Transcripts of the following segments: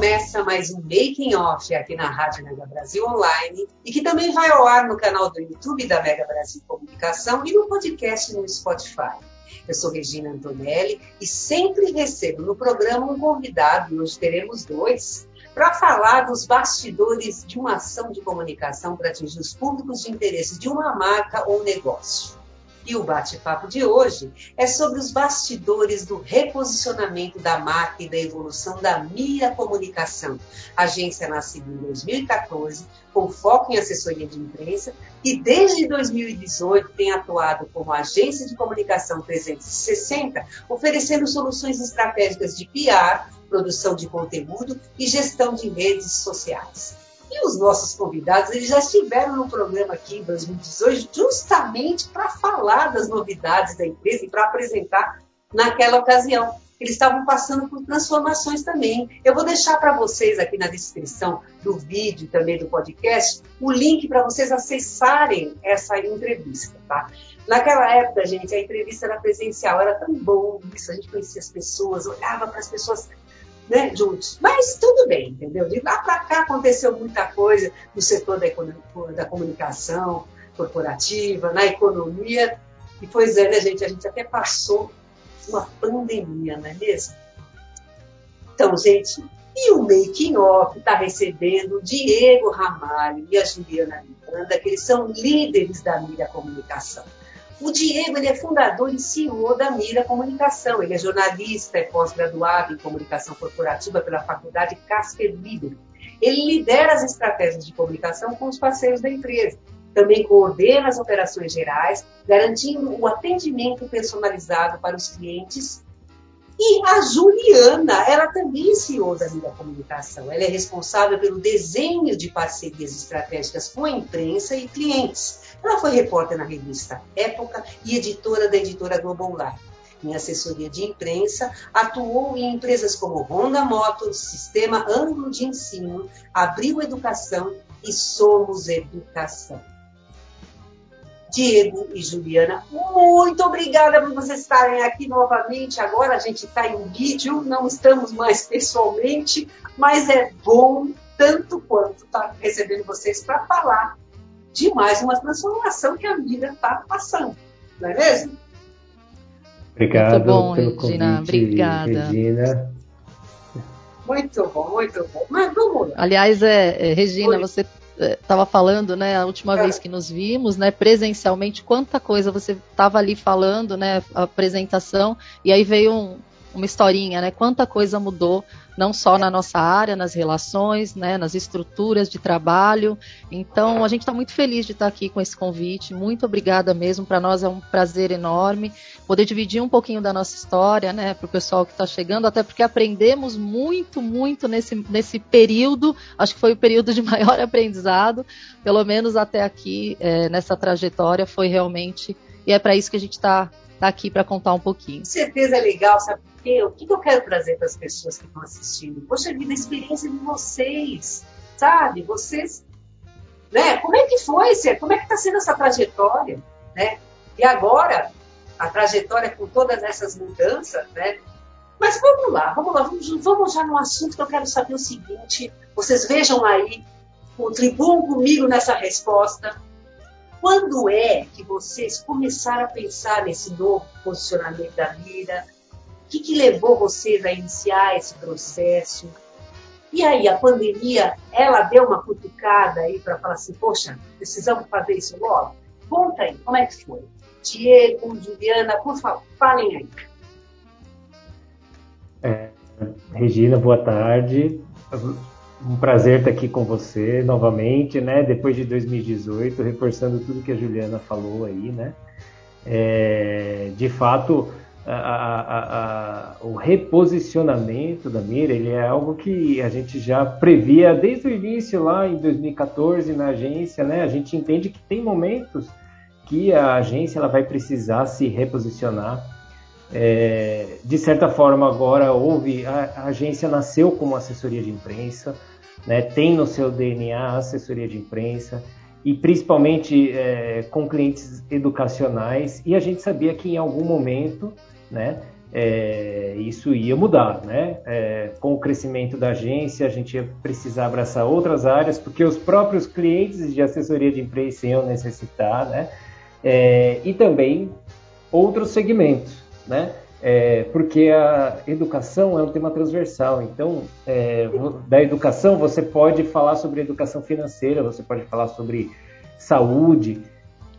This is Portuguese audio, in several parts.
Começa mais um Making Off aqui na Rádio Mega Brasil Online e que também vai ao ar no canal do YouTube da Mega Brasil Comunicação e no podcast no Spotify. Eu sou Regina Antonelli e sempre recebo no programa um convidado, e hoje teremos dois, para falar dos bastidores de uma ação de comunicação para atingir os públicos de interesse de uma marca ou negócio. E o bate-papo de hoje é sobre os bastidores do reposicionamento da marca e da evolução da Mira Comunicação, agência nascida em 2014, com foco em assessoria de imprensa, e desde 2018 tem atuado como agência de comunicação 360, oferecendo soluções estratégicas de PR, produção de conteúdo e gestão de redes sociais. E os nossos convidados, eles já estiveram no programa aqui em 2018 justamente para falar das novidades da empresa e para apresentar naquela ocasião. Eles estavam passando por transformações também. Eu vou deixar para vocês aqui na descrição do vídeo e também do podcast o link para vocês acessarem essa entrevista, tá? Naquela época, gente, a entrevista era presencial, era tão bom isso, a gente conhecia as pessoas, olhava para as pessoas né, juntos. Mas tudo bem, entendeu? De lá para cá aconteceu muita coisa no setor da, da comunicação corporativa, na economia. E pois é, né, gente? A gente até passou uma pandemia, não é mesmo? Então, gente, e o Making Off está recebendo o Diego Ramalho e a Juliana Miranda, que eles são líderes da Mira Comunicação. O Diego ele é fundador e CEO da Mira Comunicação. Ele é jornalista, é pós-graduado em comunicação corporativa pela Faculdade Casper Libero. Ele lidera as estratégias de comunicação com os parceiros da empresa. Também coordena as operações gerais, garantindo o atendimento personalizado para os clientes e a Juliana, ela também é CEO da Mira Comunicação. Ela é responsável pelo desenho de parcerias estratégicas com a imprensa e clientes. Ela foi repórter na revista Época e editora da editora Global Life. Em assessoria de imprensa, atuou em empresas como Honda Motors, Sistema Ângulo de Ensino, Abril Educação e Somos Educação. Diego e Juliana, muito obrigada por vocês estarem aqui novamente. Agora a gente está em vídeo, não estamos mais pessoalmente, mas é bom tanto quanto estar tá recebendo vocês para falar de mais uma transformação que a vida está passando, não é mesmo? Obrigado muito bom, pelo Regina. Convite, Obrigada. Regina. Muito bom, muito bom. Mas vamos lá. Aliás, é, é Regina, Oi. você estava é, falando, né, a última é. vez que nos vimos, né, presencialmente, quanta coisa você estava ali falando, né, a apresentação, e aí veio um, uma historinha, né, quanta coisa mudou não só na nossa área, nas relações, né, nas estruturas de trabalho. Então, a gente está muito feliz de estar aqui com esse convite. Muito obrigada mesmo. Para nós é um prazer enorme poder dividir um pouquinho da nossa história, né, para o pessoal que está chegando, até porque aprendemos muito, muito nesse, nesse período. Acho que foi o período de maior aprendizado, pelo menos até aqui, é, nessa trajetória, foi realmente. E é para isso que a gente está tá aqui para contar um pouquinho. Com certeza é legal, sabe quê? O que, que eu quero trazer para as pessoas que estão assistindo? Poxa vida, a experiência de vocês, sabe? Vocês, né? Como é que foi, Como é que está sendo essa trajetória, né? E agora, a trajetória com todas essas mudanças, né? Mas vamos lá, vamos lá, vamos, vamos já no assunto que eu quero saber o seguinte. Vocês vejam aí, contribuam comigo nessa resposta. Quando é que vocês começaram a pensar nesse novo posicionamento da mira, que, que levou vocês a iniciar esse processo? E aí, a pandemia, ela deu uma cutucada aí para falar assim, poxa, precisamos fazer isso logo? Conta aí, como é que foi? Diego, Juliana, por favor, falem aí. É, Regina, boa tarde. Um prazer estar aqui com você novamente, né? Depois de 2018, reforçando tudo que a Juliana falou aí, né? É, de fato, a, a, a, o reposicionamento da mira ele é algo que a gente já previa desde o início lá em 2014 na agência, né? A gente entende que tem momentos que a agência ela vai precisar se reposicionar. É, de certa forma agora houve a, a agência nasceu como assessoria de imprensa, né? Tem no seu DNA assessoria de imprensa e principalmente é, com clientes educacionais e a gente sabia que em algum momento né, é, isso ia mudar, né? É, com o crescimento da agência, a gente ia precisar abraçar outras áreas, porque os próprios clientes de assessoria de imprensa iam necessitar, né? É, e também outros segmentos, né? É, porque a educação é um tema transversal. Então, é, da educação, você pode falar sobre educação financeira, você pode falar sobre saúde,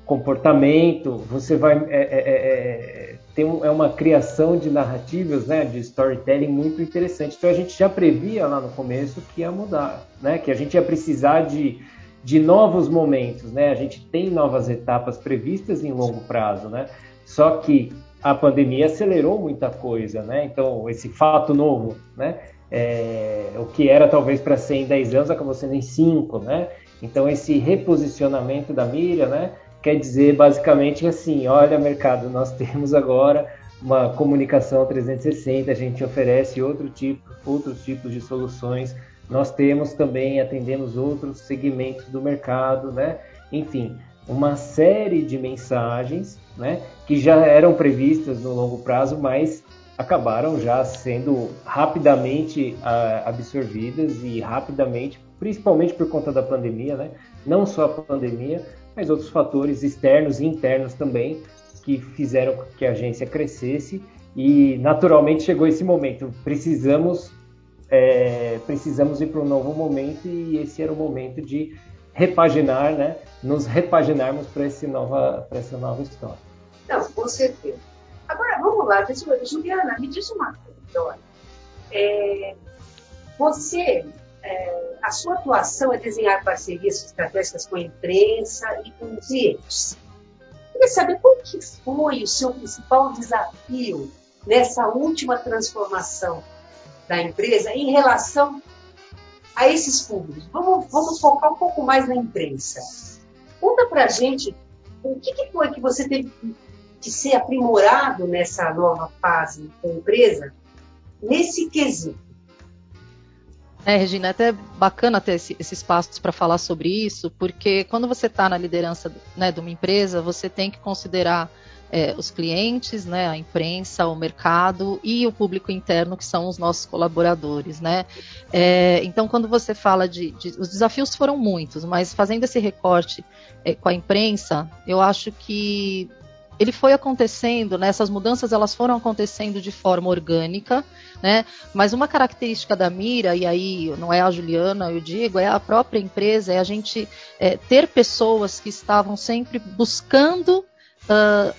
comportamento, você vai. É, é, é, é tem um, é uma criação de narrativas, né, de storytelling muito interessante. Então, a gente já previa lá no começo que ia mudar, né? que a gente ia precisar de, de novos momentos. Né? A gente tem novas etapas previstas em longo prazo, né? só que a pandemia acelerou muita coisa, né? Então, esse fato novo, né? É, o que era talvez para ser em 10 anos acabou sendo em 5, né? Então, esse reposicionamento da Miriam, né? Quer dizer basicamente assim: olha, mercado, nós temos agora uma comunicação 360, a gente oferece outro tipo, outros tipos de soluções, nós temos também, atendemos outros segmentos do mercado, né? Enfim, uma série de mensagens né, que já eram previstas no longo prazo, mas acabaram já sendo rapidamente uh, absorvidas e rapidamente, principalmente por conta da pandemia, né, não só a pandemia, mas outros fatores externos e internos também que fizeram que a agência crescesse e naturalmente chegou esse momento. Precisamos é, precisamos ir para um novo momento e esse era o momento de repaginar, né? Nos repaginarmos para essa nova, para essa nova história. Não, com certeza. Agora, vamos lá, Juliana, me diz uma coisa. É, você, é, a sua atuação é desenhar parcerias estratégicas com a imprensa e com os clientes. Queria saber qual que foi o seu principal desafio nessa última transformação da empresa em relação a esses públicos. Vamos, vamos focar um pouco mais na imprensa. Conta para gente o que, que, foi que você teve que ser aprimorado nessa nova fase da empresa, nesse quesito. É, Regina, é até bacana ter esse, esses passos para falar sobre isso, porque quando você está na liderança né, de uma empresa, você tem que considerar é, os clientes, né, a imprensa, o mercado e o público interno, que são os nossos colaboradores. Né? É, então, quando você fala de, de, Os desafios foram muitos, mas fazendo esse recorte é, com a imprensa, eu acho que ele foi acontecendo, né, essas mudanças elas foram acontecendo de forma orgânica, né, mas uma característica da Mira, e aí não é a Juliana, eu digo, é a própria empresa, é a gente é, ter pessoas que estavam sempre buscando uh,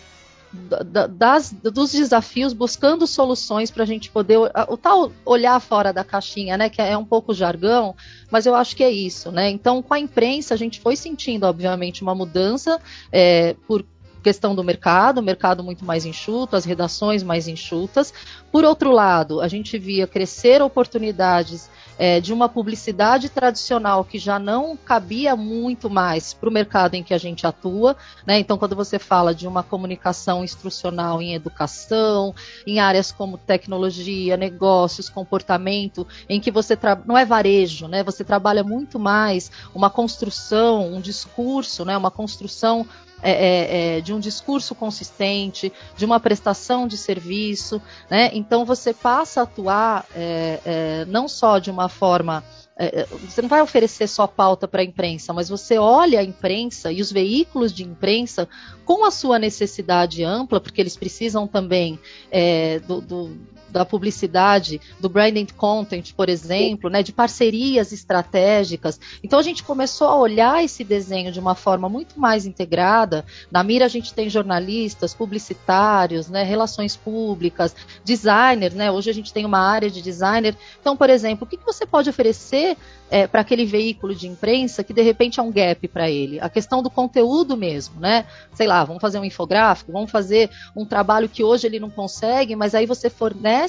das, dos desafios, buscando soluções para a gente poder. O tal olhar fora da caixinha, né? Que é um pouco jargão, mas eu acho que é isso, né? Então, com a imprensa, a gente foi sentindo, obviamente, uma mudança é, por questão do mercado, o mercado muito mais enxuto, as redações mais enxutas. Por outro lado, a gente via crescer oportunidades é, de uma publicidade tradicional que já não cabia muito mais para o mercado em que a gente atua. Né? Então, quando você fala de uma comunicação instrucional em educação, em áreas como tecnologia, negócios, comportamento, em que você não é varejo, né? você trabalha muito mais uma construção, um discurso, né? uma construção é, é, é, de um discurso consistente, de uma prestação de serviço, né? Então você passa a atuar é, é não só de uma forma é, você não vai oferecer só pauta para a imprensa, mas você olha a imprensa e os veículos de imprensa com a sua necessidade ampla, porque eles precisam também é, do, do, da publicidade, do branding content, por exemplo, né, de parcerias estratégicas. Então a gente começou a olhar esse desenho de uma forma muito mais integrada. Na mira a gente tem jornalistas, publicitários, né, relações públicas, designers, né? Hoje a gente tem uma área de designer. Então, por exemplo, o que, que você pode oferecer é, para aquele veículo de imprensa que de repente é um gap para ele? A questão do conteúdo mesmo, né? Sei lá, vamos fazer um infográfico, vamos fazer um trabalho que hoje ele não consegue, mas aí você fornece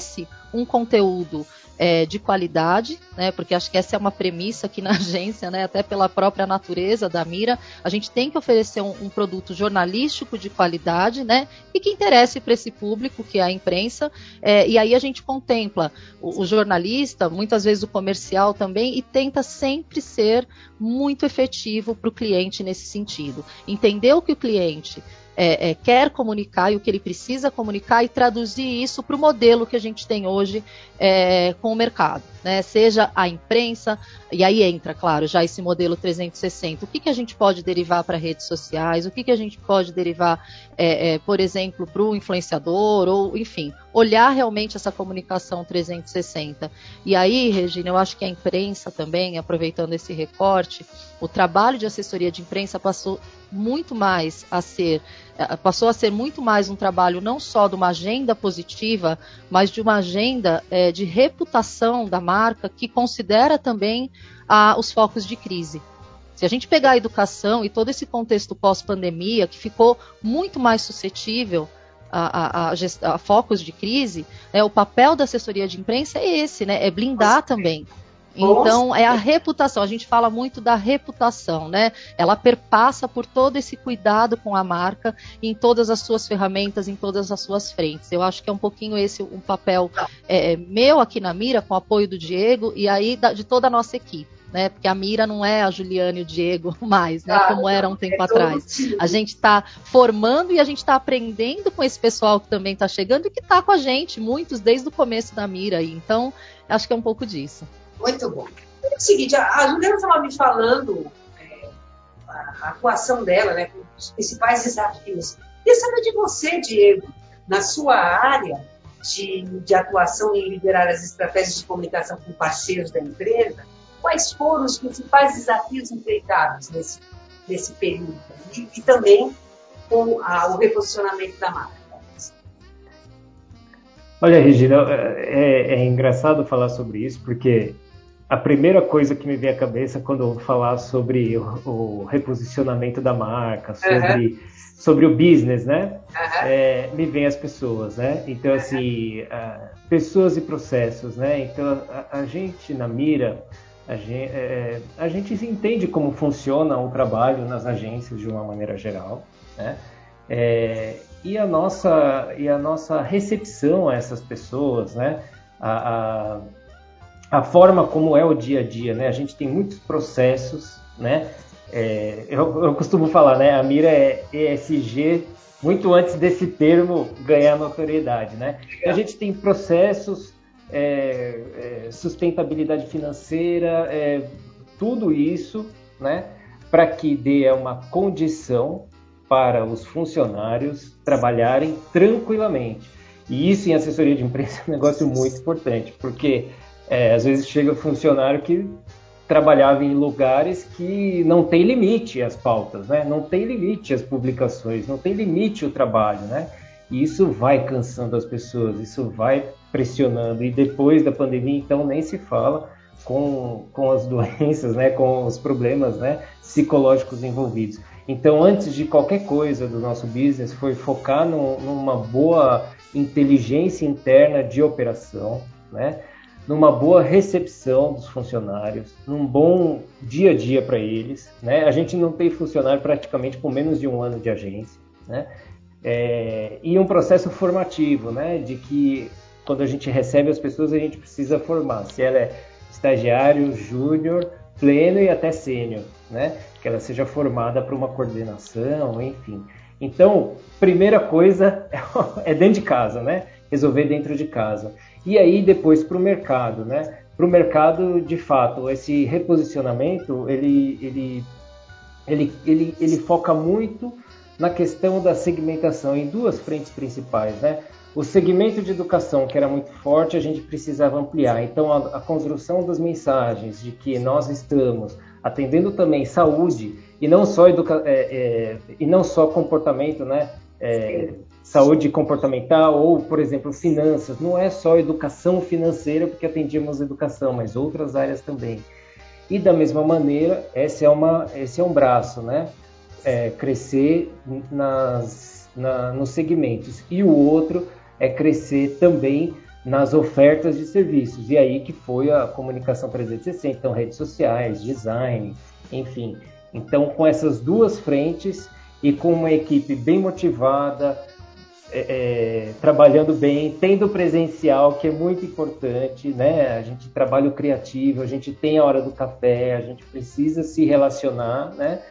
um conteúdo é, de qualidade, né? Porque acho que essa é uma premissa aqui na agência, né? Até pela própria natureza da Mira, a gente tem que oferecer um, um produto jornalístico de qualidade, né? E que interesse para esse público, que é a imprensa. É, e aí a gente contempla o, o jornalista, muitas vezes o comercial também, e tenta sempre ser muito efetivo para o cliente nesse sentido. Entender o que o cliente é, é, quer comunicar e o que ele precisa comunicar e traduzir isso para o modelo que a gente tem hoje é, com o mercado, né? Seja a imprensa, e aí entra, claro, já esse modelo 360. O que, que a gente pode derivar para redes sociais? O que, que a gente pode derivar, é, é, por exemplo, para o influenciador? Ou, enfim, olhar realmente essa comunicação 360. E aí, Regina, eu acho que a imprensa também, aproveitando esse recorte, o trabalho de assessoria de imprensa passou muito mais a ser passou a ser muito mais um trabalho não só de uma agenda positiva, mas de uma agenda é, de reputação da marca que considera também ah, os focos de crise. Se a gente pegar a educação e todo esse contexto pós-pandemia, que ficou muito mais suscetível a, a, a, a focos de crise, né, o papel da assessoria de imprensa é esse, né, é blindar também então, é a reputação. A gente fala muito da reputação, né? Ela perpassa por todo esse cuidado com a marca em todas as suas ferramentas, em todas as suas frentes. Eu acho que é um pouquinho esse um papel é, meu aqui na Mira, com o apoio do Diego e aí da, de toda a nossa equipe. Né, porque a Mira não é a Juliane e o Diego mais, né, como era um tempo é atrás. A gente está formando e a gente está aprendendo com esse pessoal que também está chegando e que está com a gente, muitos desde o começo da Mira. Aí. Então, acho que é um pouco disso. Muito bom. É o seguinte, a Juliana estava me falando é, a, atuação dela, né, os principais desafios. Queria saber de você, Diego, na sua área de, de atuação em liderar as estratégias de comunicação com parceiros da empresa, quais foram os principais desafios enfrentados nesse, nesse período? E, e também com a, o reposicionamento da marca. Olha, Regina, é, é, engraçado falar sobre isso, porque a primeira coisa que me vem à cabeça quando eu falar sobre o, o reposicionamento da marca, sobre, uhum. sobre o business, né? Uhum. É, me vem as pessoas, né? Então, assim, uh, pessoas e processos, né? Então, a, a gente na Mira, a gente, é, a gente entende como funciona o trabalho nas agências de uma maneira geral, né? É, e, a nossa, e a nossa recepção a essas pessoas, né? A, a, a forma como é o dia a dia, né? A gente tem muitos processos, né? É, eu, eu, costumo falar, né? A mira é ESG muito antes desse termo ganhar notoriedade, né? A gente tem processos, é, é, sustentabilidade financeira, é, tudo isso, né? Para que dê uma condição para os funcionários trabalharem tranquilamente. E isso em assessoria de imprensa é um negócio muito importante, porque é, às vezes chega funcionário que trabalhava em lugares que não tem limite as pautas, né? Não tem limite as publicações, não tem limite o trabalho, né? E isso vai cansando as pessoas, isso vai pressionando. E depois da pandemia, então, nem se fala com, com as doenças, né? Com os problemas, né? Psicológicos envolvidos. Então, antes de qualquer coisa do nosso business, foi focar no, numa boa inteligência interna de operação, né? Numa boa recepção dos funcionários, num bom dia a dia para eles. Né? A gente não tem funcionário praticamente com menos de um ano de agência. Né? É, e um processo formativo, né? de que quando a gente recebe as pessoas, a gente precisa formar. Se ela é estagiário, júnior, pleno e até sênior, né? que ela seja formada para uma coordenação, enfim. Então, primeira coisa é dentro de casa, né? Resolver dentro de casa e aí depois para o mercado, né? Para o mercado, de fato, esse reposicionamento ele, ele, ele, ele, ele foca muito na questão da segmentação em duas frentes principais, né? o segmento de educação, que era muito forte, a gente precisava ampliar. Então, a, a construção das mensagens de que nós estamos atendendo também saúde e não só educa é, é, e não só comportamento, né? É, saúde comportamental ou, por exemplo, finanças. Não é só educação financeira, porque atendíamos educação, mas outras áreas também. E da mesma maneira, esse é, uma, esse é um braço, né? É, crescer nas, na, nos segmentos. E o outro é crescer também nas ofertas de serviços. E aí que foi a comunicação 360, então redes sociais, design, enfim. Então, com essas duas frentes e com uma equipe bem motivada, é, é, trabalhando bem, tendo presencial, que é muito importante, né? A gente trabalha o criativo, a gente tem a hora do café, a gente precisa se relacionar, né?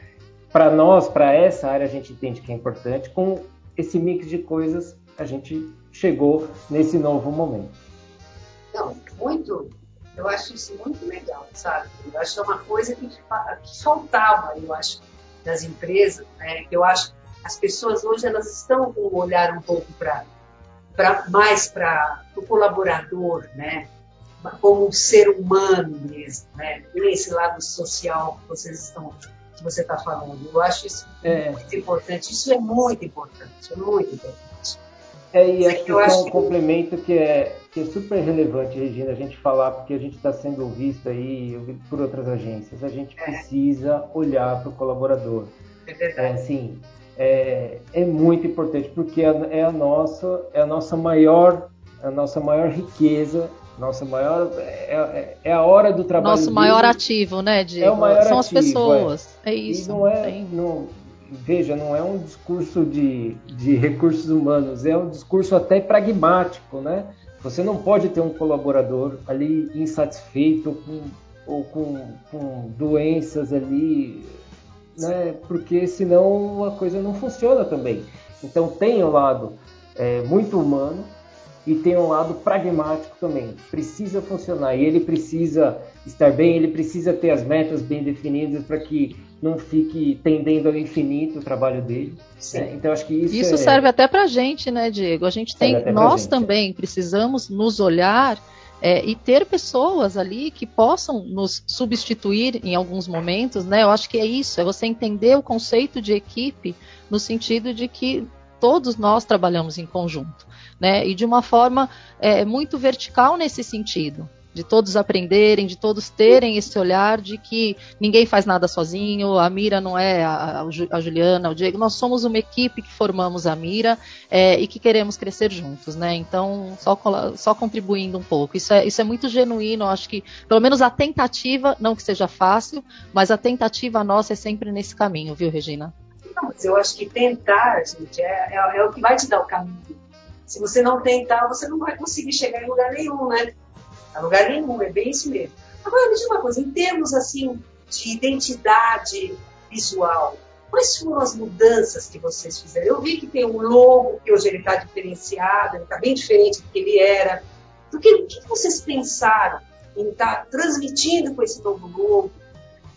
Para nós, para essa área, a gente entende que é importante. Com esse mix de coisas, a gente chegou nesse novo momento. Não, muito. Eu acho isso muito legal, sabe? Eu acho que é uma coisa que, que faltava, eu acho, das empresas, né? Que eu acho as pessoas hoje elas estão com um olhar um pouco para mais para o colaborador, né? Como um ser humano mesmo, né? Esse lado social que vocês estão que você está falando. Eu acho isso é. muito importante. Isso é muito importante, é muito importante. É, e acho que é um complemento que é, que é super relevante, Regina, a gente falar, porque a gente está sendo visto aí por outras agências. A gente é. precisa olhar para o colaborador. É verdade. É, assim, é, é muito importante porque é, é, a nossa é a nossa maior a nossa maior riqueza nossa maior é, é, é a hora do trabalho nosso dele. maior ativo né Diego? é o maior são ativo, as pessoas é, isso e não é não, veja não é um discurso de, de recursos humanos é um discurso até pragmático né você não pode ter um colaborador ali insatisfeito com, ou com, com doenças ali né? Porque senão a coisa não funciona também. Então tem um lado é, muito humano e tem um lado pragmático também. Precisa funcionar e ele precisa estar bem, ele precisa ter as metas bem definidas para que não fique tendendo ao infinito o trabalho dele. Né? Então acho que isso isso é... serve até para gente, né, Diego? A gente tem, nós gente, também é. precisamos nos olhar é, e ter pessoas ali que possam nos substituir em alguns momentos, né? Eu acho que é isso, é você entender o conceito de equipe no sentido de que todos nós trabalhamos em conjunto, né? E de uma forma é, muito vertical nesse sentido de todos aprenderem, de todos terem esse olhar de que ninguém faz nada sozinho, a Mira não é a, a Juliana, o Diego, nós somos uma equipe que formamos a Mira é, e que queremos crescer juntos, né? Então, só, só contribuindo um pouco. Isso é, isso é muito genuíno, acho que, pelo menos a tentativa, não que seja fácil, mas a tentativa nossa é sempre nesse caminho, viu, Regina? Não, mas eu acho que tentar, gente, é, é, é o que vai te dar o caminho. Se você não tentar, você não vai conseguir chegar em lugar nenhum, né? A lugar nenhum, é bem isso mesmo. Agora, me diz uma coisa, em termos assim de identidade visual, quais foram as mudanças que vocês fizeram? Eu vi que tem um logo, que hoje ele está diferenciado, ele está bem diferente do que ele era. Do que, o que vocês pensaram em estar tá transmitindo com esse novo logo?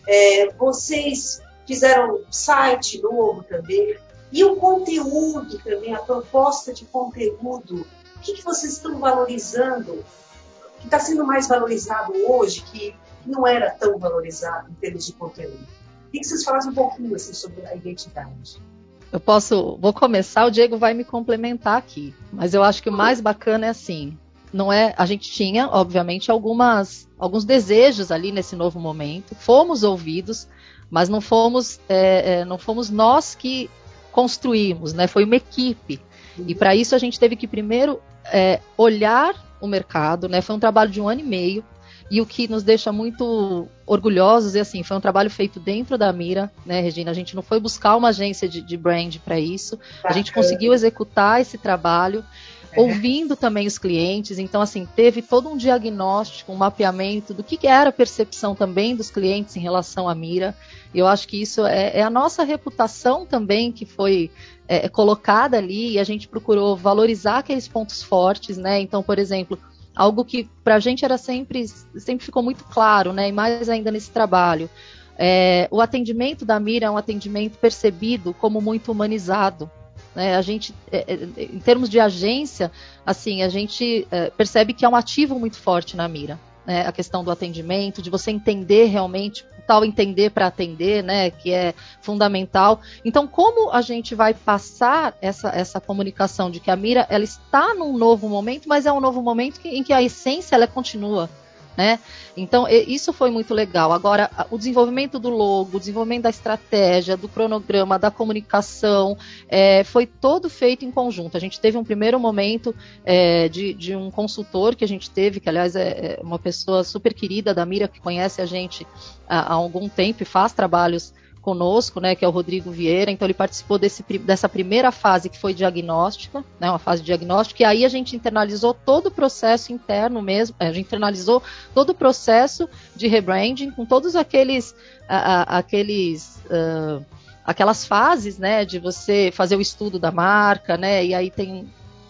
É, vocês fizeram um site novo também. E o conteúdo também, a proposta de conteúdo. O que, que vocês estão valorizando está sendo mais valorizado hoje, que não era tão valorizado em termos de conteúdo? Queria que vocês falassem um pouquinho assim, sobre a identidade. Eu posso, vou começar, o Diego vai me complementar aqui, mas eu acho que o mais bacana é assim, não é, a gente tinha, obviamente, algumas, alguns desejos ali nesse novo momento, fomos ouvidos, mas não fomos, é, é, não fomos nós que construímos, né? Foi uma equipe. E para isso a gente teve que primeiro é, olhar o mercado, né? Foi um trabalho de um ano e meio. E o que nos deixa muito orgulhosos é assim, foi um trabalho feito dentro da Mira, né, Regina? A gente não foi buscar uma agência de, de brand para isso. A gente conseguiu executar esse trabalho, é. ouvindo também os clientes. Então, assim, teve todo um diagnóstico, um mapeamento do que, que era a percepção também dos clientes em relação à Mira. E eu acho que isso é, é a nossa reputação também que foi é, é, colocada ali e a gente procurou valorizar aqueles pontos fortes, né? Então, por exemplo, algo que para a gente era sempre, sempre ficou muito claro, né? E mais ainda nesse trabalho. É, o atendimento da Mira é um atendimento percebido como muito humanizado. Né? A gente, é, é, em termos de agência, assim, a gente percebe que é um ativo muito forte na mira. Né? A questão do atendimento, de você entender realmente entender para atender, né, que é fundamental. Então, como a gente vai passar essa, essa comunicação de que a Mira ela está num novo momento, mas é um novo momento que, em que a essência ela continua né? Então, isso foi muito legal. Agora, o desenvolvimento do logo, o desenvolvimento da estratégia, do cronograma, da comunicação, é, foi todo feito em conjunto. A gente teve um primeiro momento é, de, de, um consultor que a gente teve, que aliás é, é uma pessoa super querida da Mira, que conhece a gente há, há algum tempo e faz trabalhos conosco, né, que é o Rodrigo Vieira. Então ele participou desse, dessa primeira fase que foi diagnóstica, né, uma fase diagnóstica, e aí a gente internalizou todo o processo interno mesmo, a gente internalizou todo o processo de rebranding com todos aqueles, a, a, aqueles uh, aquelas fases, né, de você fazer o estudo da marca, né, e aí tem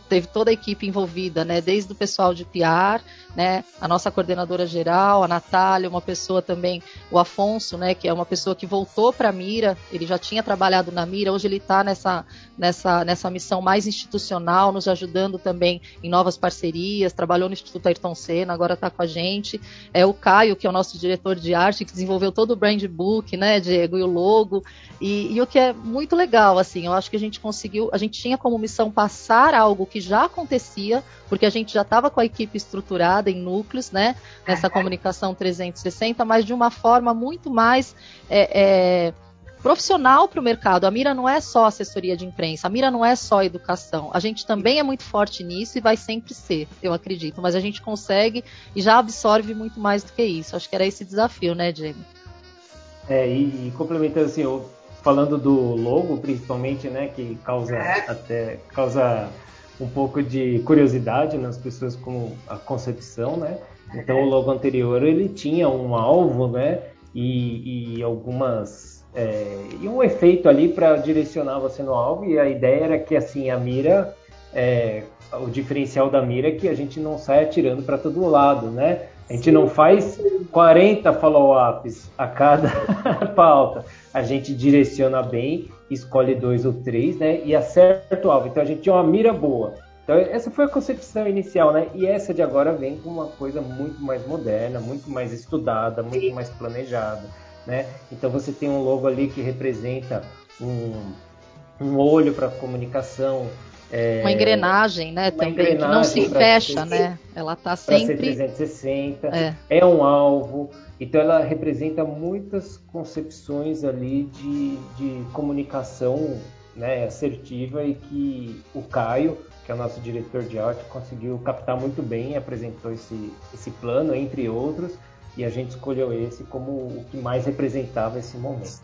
teve toda a equipe envolvida, né, desde o pessoal de PR, né? A nossa coordenadora geral, a Natália, uma pessoa também, o Afonso, né? Que é uma pessoa que voltou para a Mira, ele já tinha trabalhado na Mira, hoje ele está nessa, nessa, nessa missão mais institucional, nos ajudando também em novas parcerias, trabalhou no Instituto Ayrton Senna, agora está com a gente. É o Caio, que é o nosso diretor de arte, que desenvolveu todo o brand book, né, Diego, e o logo. E, e o que é muito legal, assim, eu acho que a gente conseguiu, a gente tinha como missão passar algo que já acontecia, porque a gente já estava com a equipe estruturada em núcleos, né? Nessa comunicação 360, mas de uma forma muito mais é, é, profissional para o mercado. A Mira não é só assessoria de imprensa, a Mira não é só educação. A gente também é muito forte nisso e vai sempre ser, eu acredito. Mas a gente consegue e já absorve muito mais do que isso. Acho que era esse desafio, né, Diego? É, e, e complementando assim, eu, falando do logo, principalmente, né, que causa é. até causa um pouco de curiosidade nas pessoas com a concepção, né? Então o logo anterior ele tinha um alvo, né? E, e algumas é, e um efeito ali para direcionar você no alvo e a ideia era que assim a mira é, o diferencial da mira é que a gente não sai atirando para todo lado, né? A gente não faz 40 follow-ups a cada pauta. A gente direciona bem escolhe dois ou três, né? E acerta o alvo. Então a gente tinha uma mira boa. Então essa foi a concepção inicial, né? E essa de agora vem com uma coisa muito mais moderna, muito mais estudada, muito mais planejada, né? Então você tem um logo ali que representa um, um olho para comunicação, é, uma engrenagem, né, também, engrenagem que não se fecha, né? Ela está sempre... 360, é. é um alvo, então ela representa muitas concepções ali de, de comunicação né, assertiva e que o Caio, que é o nosso diretor de arte, conseguiu captar muito bem e apresentou esse, esse plano, entre outros, e a gente escolheu esse como o que mais representava esse momento.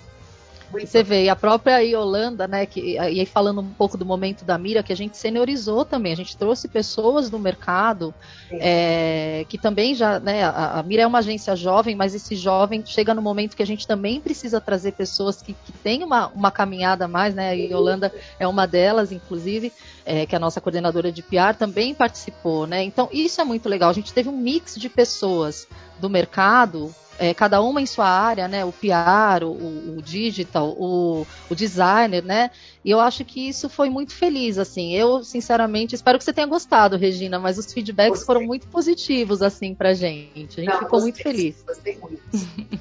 Você vê, e a própria Yolanda, né, que, e aí falando um pouco do momento da Mira, que a gente seniorizou também, a gente trouxe pessoas do mercado é, que também já, né, a, a, Mira é uma agência jovem, mas esse jovem chega no momento que a gente também precisa trazer pessoas que, que têm uma, uma caminhada mais, né, a Yolanda é uma delas, inclusive, é, que é a nossa coordenadora de PR, também participou, né, então isso é muito legal, a gente teve um mix de pessoas do mercado é, cada uma em sua área, né? O PR, o, o digital, o, o, designer, né? E eu acho que isso foi muito feliz, assim. Eu, sinceramente, espero que você tenha gostado, Regina, mas os feedbacks gostei. foram muito positivos, assim, pra gente. A gente Não, ficou gostei, muito feliz. Gostei muito.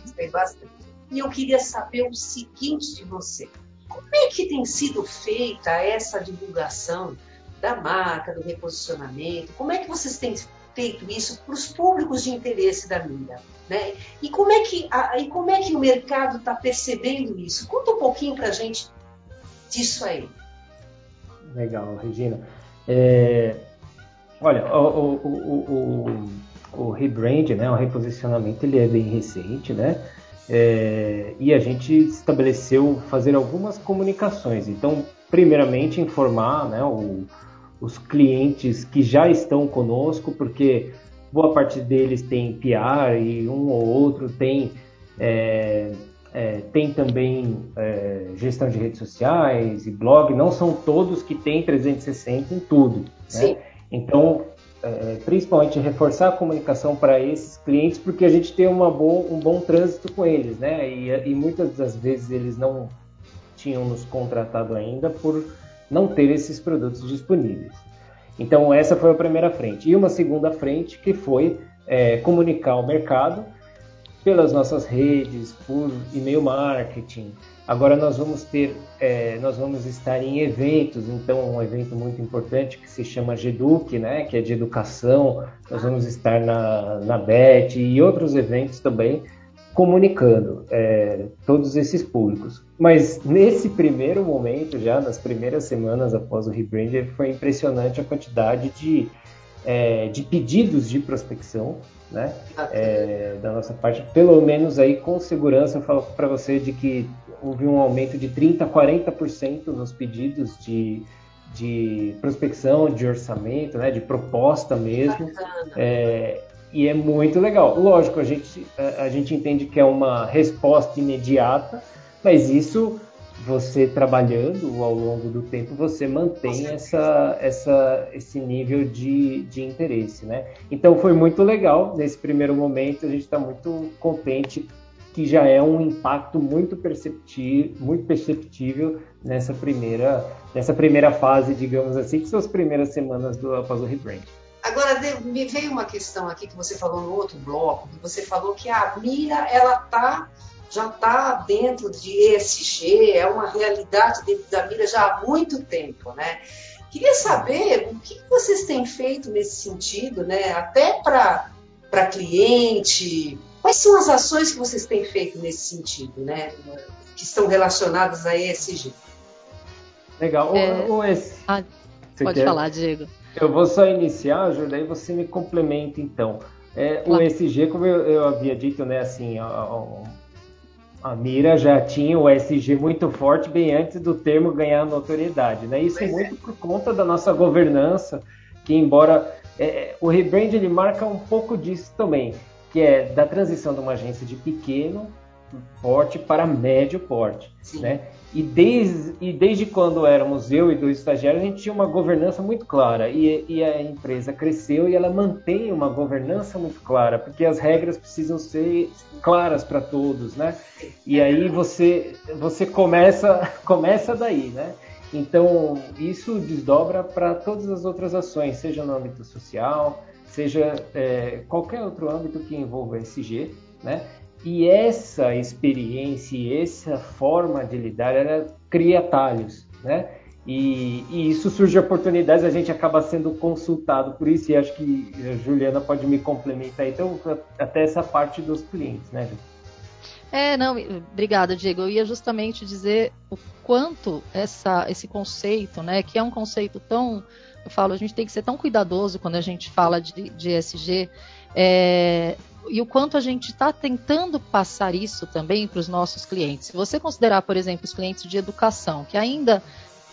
Gostei bastante. E eu queria saber o seguinte de você. Como é que tem sido feita essa divulgação da marca, do reposicionamento? Como é que vocês têm feito isso para os públicos de interesse da Mira? Né? E, como é que, a, e como é que o mercado está percebendo isso? Conta um pouquinho para a gente disso aí. Legal, Regina. É, olha, o, o, o, o, rebrand, né, o reposicionamento, ele é bem recente, né? É, e a gente estabeleceu fazer algumas comunicações. Então, primeiramente, informar né, o, os clientes que já estão conosco, porque boa parte deles tem PR e um ou outro tem, é, é, tem também é, gestão de redes sociais e blog, não são todos que têm 360 em tudo. Né? Então, é, principalmente reforçar a comunicação para esses clientes, porque a gente tem uma boa, um bom trânsito com eles, né? E, e muitas das vezes eles não tinham nos contratado ainda por não ter esses produtos disponíveis. Então essa foi a primeira frente. E uma segunda frente que foi é, comunicar ao mercado pelas nossas redes, por e-mail marketing. Agora nós vamos ter, é, nós vamos estar em eventos, então um evento muito importante que se chama GEDUC, né, que é de educação. Nós vamos estar na, na BET e outros eventos também comunicando é, todos esses públicos. Mas nesse primeiro momento, já nas primeiras semanas após o rebranding, foi impressionante a quantidade de, é, de pedidos de prospecção né? É, da nossa parte, pelo menos aí com segurança, eu falo para você de que houve um aumento de 30% a 40% nos pedidos de, de prospecção, de orçamento, né? de proposta mesmo. É, e é muito legal. Lógico, a gente, a, a gente entende que é uma resposta imediata, mas isso você trabalhando ao longo do tempo, você mantém essa, essa, esse nível de, de interesse, né? Então foi muito legal nesse primeiro momento, a gente está muito contente que já é um impacto muito perceptível, muito perceptível nessa primeira, nessa primeira fase, digamos assim, que são as primeiras semanas do, após o rebrand. Agora, me veio uma questão aqui que você falou no outro bloco, que você falou que a mira, ela está já está dentro de ESG, é uma realidade dentro da mira já há muito tempo, né? Queria saber o que vocês têm feito nesse sentido, né? Até para cliente, quais são as ações que vocês têm feito nesse sentido, né? Que estão relacionadas a ESG. Legal. É... O, o esse... ah, pode quer? falar, Diego. Eu vou só iniciar, Júlia, daí você me complementa então. É. O ESG, como eu, eu, havia dito, né, assim, a Mira já tinha o SG muito forte bem antes do termo ganhar notoriedade. Né? Isso é muito por conta da nossa governança, que embora é, o rebrand ele marca um pouco disso também, que é da transição de uma agência de pequeno porte para médio porte. Né? E desde, e desde quando éramos eu e dois estagiários, a gente tinha uma governança muito clara. E, e, a empresa cresceu e ela mantém uma governança muito clara, porque as regras precisam ser claras para todos, né? E aí você, você começa, começa daí, né? Então, isso desdobra para todas as outras ações, seja no âmbito social, seja é, qualquer outro âmbito que envolva SG, né? E essa experiência essa forma de lidar, ela cria atalhos, né? E, e, isso surge oportunidades, a gente acaba sendo consultado por isso, e acho que a Juliana pode me complementar, então, até essa parte dos clientes, né? É, não, obrigada, Diego. Eu ia justamente dizer o quanto essa, esse conceito, né, que é um conceito tão, eu falo, a gente tem que ser tão cuidadoso quando a gente fala de, de ESG, é, e o quanto a gente está tentando passar isso também para os nossos clientes. Se você considerar, por exemplo, os clientes de educação, que ainda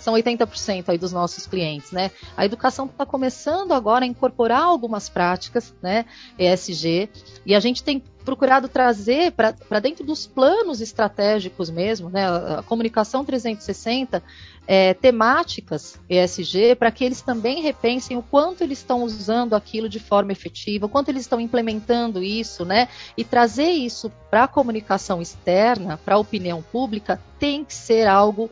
são 80% aí dos nossos clientes, né? A educação está começando agora a incorporar algumas práticas, né? ESG, e a gente tem procurado trazer para dentro dos planos estratégicos mesmo, né? A, comunicação 360 é, temáticas ESG para que eles também repensem o quanto eles estão usando aquilo de forma efetiva, o quanto eles estão implementando isso, né? E trazer isso para a comunicação externa, para a opinião pública, tem que ser algo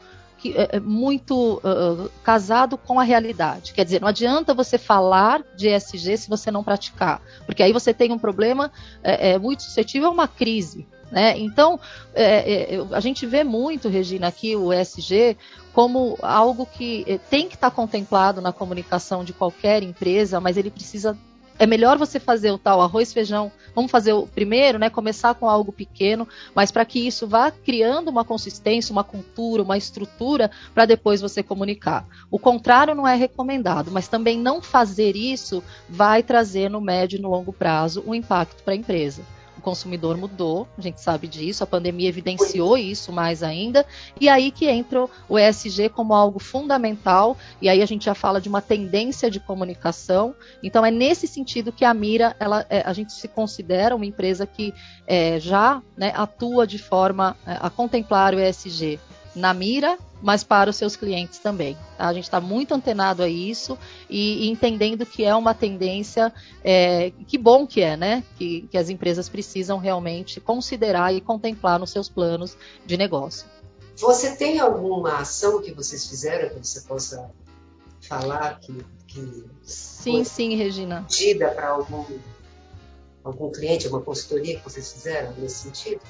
que, é, é muito uh, casado com a realidade. Quer dizer, não adianta você falar de ESG se você não praticar, porque aí você tem um problema é, é muito suscetível a uma crise. Né? Então, é, é, a gente vê muito, Regina, aqui o ESG como algo que tem que estar contemplado na comunicação de qualquer empresa, mas ele precisa é melhor você fazer o tal arroz feijão. Vamos fazer o primeiro, né? Começar com algo pequeno, mas para que isso vá criando uma consistência, uma cultura, uma estrutura para depois você comunicar. O contrário não é recomendado, mas também não fazer isso vai trazer no médio e no longo prazo um impacto para a empresa consumidor mudou, a gente sabe disso, a pandemia evidenciou isso mais ainda, e aí que entra o ESG como algo fundamental, e aí a gente já fala de uma tendência de comunicação, então é nesse sentido que a Mira, ela, é, a gente se considera uma empresa que é, já né, atua de forma é, a contemplar o ESG na mira, mas para os seus clientes também. Tá? A gente está muito antenado a isso e, e, entendendo que é uma tendência, é, que bom que é, né? Que, que as empresas precisam realmente considerar e contemplar nos seus planos de negócio. Você tem alguma ação que vocês fizeram que você possa falar que, que sim, sim, Regina. Pedida para algum algum cliente, uma consultoria que vocês fizeram nesse sentido?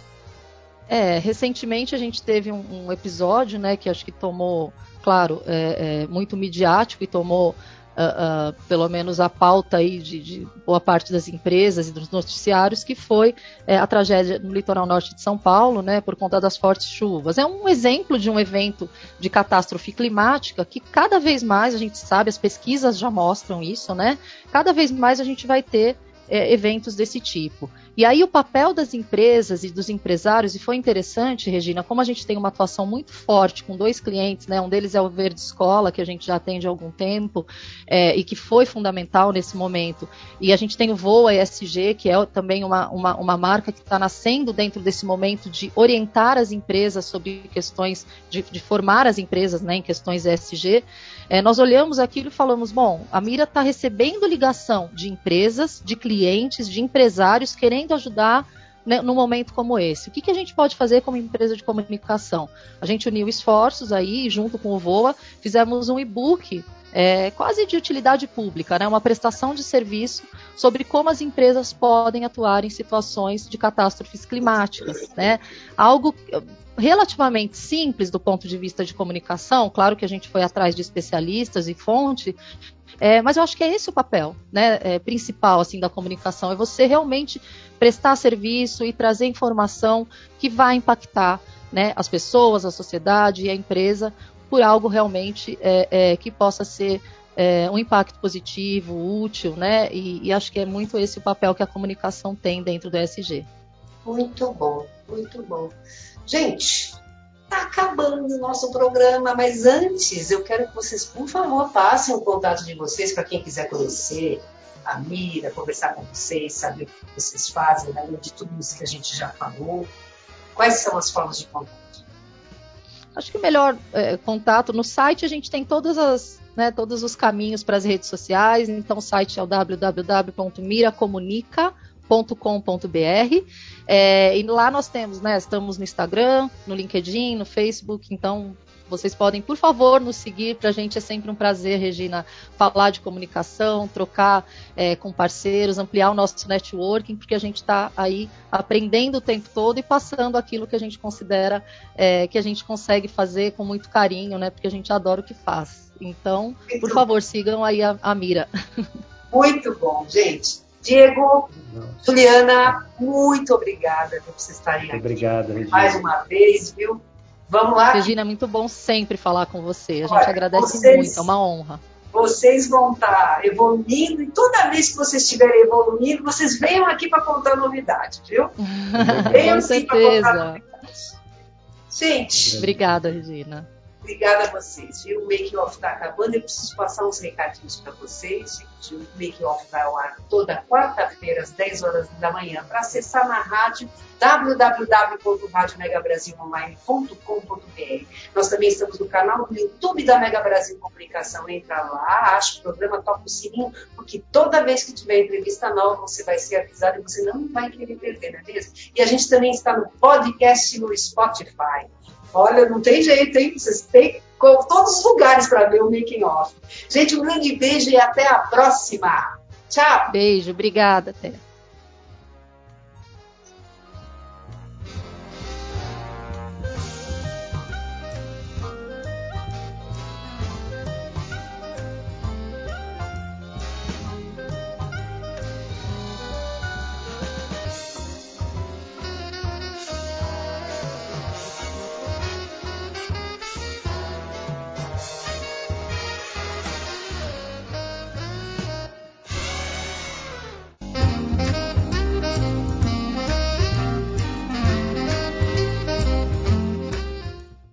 É, recentemente a gente teve um, um episódio, né, que acho que tomou, claro, é, é, muito midiático e tomou uh, uh, pelo menos a pauta aí de, de, boa parte das empresas e dos noticiários, que foi é, a tragédia no litoral norte de São Paulo, né, por conta das fortes chuvas. É um exemplo de um evento de catástrofe climática que cada vez mais a gente sabe, as pesquisas já mostram isso, né? Cada vez mais a gente vai ter é, eventos desse tipo. E aí o papel das empresas e dos empresários, e foi interessante, Regina, como a gente tem uma atuação muito forte com dois clientes, né? Um deles é o Verde Escola, que a gente já atende há algum tempo, é, e que foi fundamental nesse momento. E a gente tem o Voa ESG, que é também uma, uma, uma marca que está nascendo dentro desse momento de orientar as empresas sobre questões, de, de formar as empresas né, em questões ESG. É, nós olhamos aquilo e falamos: bom, a Mira está recebendo ligação de empresas, de clientes, de empresários querendo querendo ajudar né, num momento como esse. O que, que a gente pode fazer como empresa de comunicação? A gente uniu esforços aí, junto com o VOA, fizemos um e-book é, quase de utilidade pública, né, uma prestação de serviço sobre como as empresas podem atuar em situações de catástrofes climáticas. Né? Algo relativamente simples do ponto de vista de comunicação, claro que a gente foi atrás de especialistas e fonte, é, mas eu acho que é esse o papel né, é, principal assim da comunicação, é você realmente prestar serviço e trazer informação que vai impactar né, as pessoas, a sociedade e a empresa por algo realmente é, é que possa ser é, um impacto positivo, útil, né? E, e acho que é muito esse o papel que a comunicação tem dentro do ESG. Muito bom, muito bom. Gente, Está acabando o nosso programa, mas antes eu quero que vocês, por favor, passem o contato de vocês para quem quiser conhecer a Mira, conversar com vocês, saber o que vocês fazem, além de tudo isso que a gente já falou. Quais são as formas de contato? Acho que o melhor é, contato no site a gente tem todas as, né, todos os caminhos para as redes sociais. Então o site é o www.miracomunica.com www.cultura.com.br. É, e lá nós temos, né? Estamos no Instagram, no LinkedIn, no Facebook, então vocês podem, por favor, nos seguir. Para a gente é sempre um prazer, Regina, falar de comunicação, trocar é, com parceiros, ampliar o nosso networking, porque a gente está aí aprendendo o tempo todo e passando aquilo que a gente considera é, que a gente consegue fazer com muito carinho, né? Porque a gente adora o que faz. Então, por favor, sigam aí a, a Mira. Muito bom, gente. Diego, Juliana, muito obrigada por vocês estarem aqui. Obrigado, Regina. Mais uma vez, viu? Vamos lá. Regina, é muito bom sempre falar com você. A gente Olha, agradece vocês, muito, é uma honra. Vocês vão estar evoluindo e toda vez que vocês estiverem evoluindo, vocês venham aqui para contar novidade, viu? venham aqui para contar novidade. Gente. Obrigada, Regina. Obrigada a vocês. Viu? O Make Off está acabando. Eu preciso passar uns recadinhos para vocês. Gente. O Make Off vai ao ar toda quarta-feira, às 10 horas da manhã. Para acessar na rádio, www.radiomegabrasilonline.com.br. Nós também estamos no canal do YouTube da Mega Brasil Comunicação. Entra lá, acha o programa, toca o sininho, porque toda vez que tiver entrevista nova, você vai ser avisado e você não vai querer perder, não é mesmo? E a gente também está no podcast no Spotify. Olha, não tem jeito, hein? Vocês têm todos os lugares para ver o making off. Gente, um grande beijo e até a próxima. Tchau. Beijo, obrigada, até.